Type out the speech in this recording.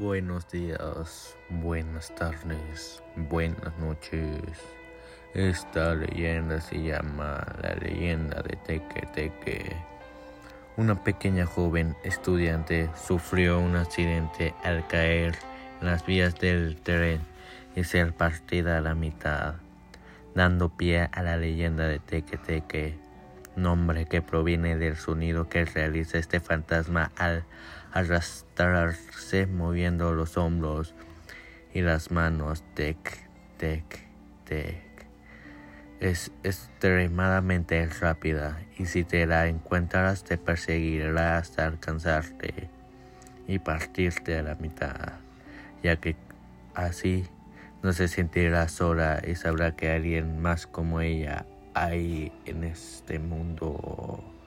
Buenos días, buenas tardes, buenas noches. Esta leyenda se llama la leyenda de Teque Teque. Una pequeña joven estudiante sufrió un accidente al caer en las vías del tren y ser partida a la mitad, dando pie a la leyenda de Teque Teque, nombre que proviene del sonido que realiza este fantasma al arrastrarse moviendo los hombros y las manos. Tec, tec, tec. Es extremadamente rápida y si te la encuentras te perseguirá hasta alcanzarte y partirte a la mitad, ya que así no se sentirá sola y sabrá que alguien más como ella hay en este mundo.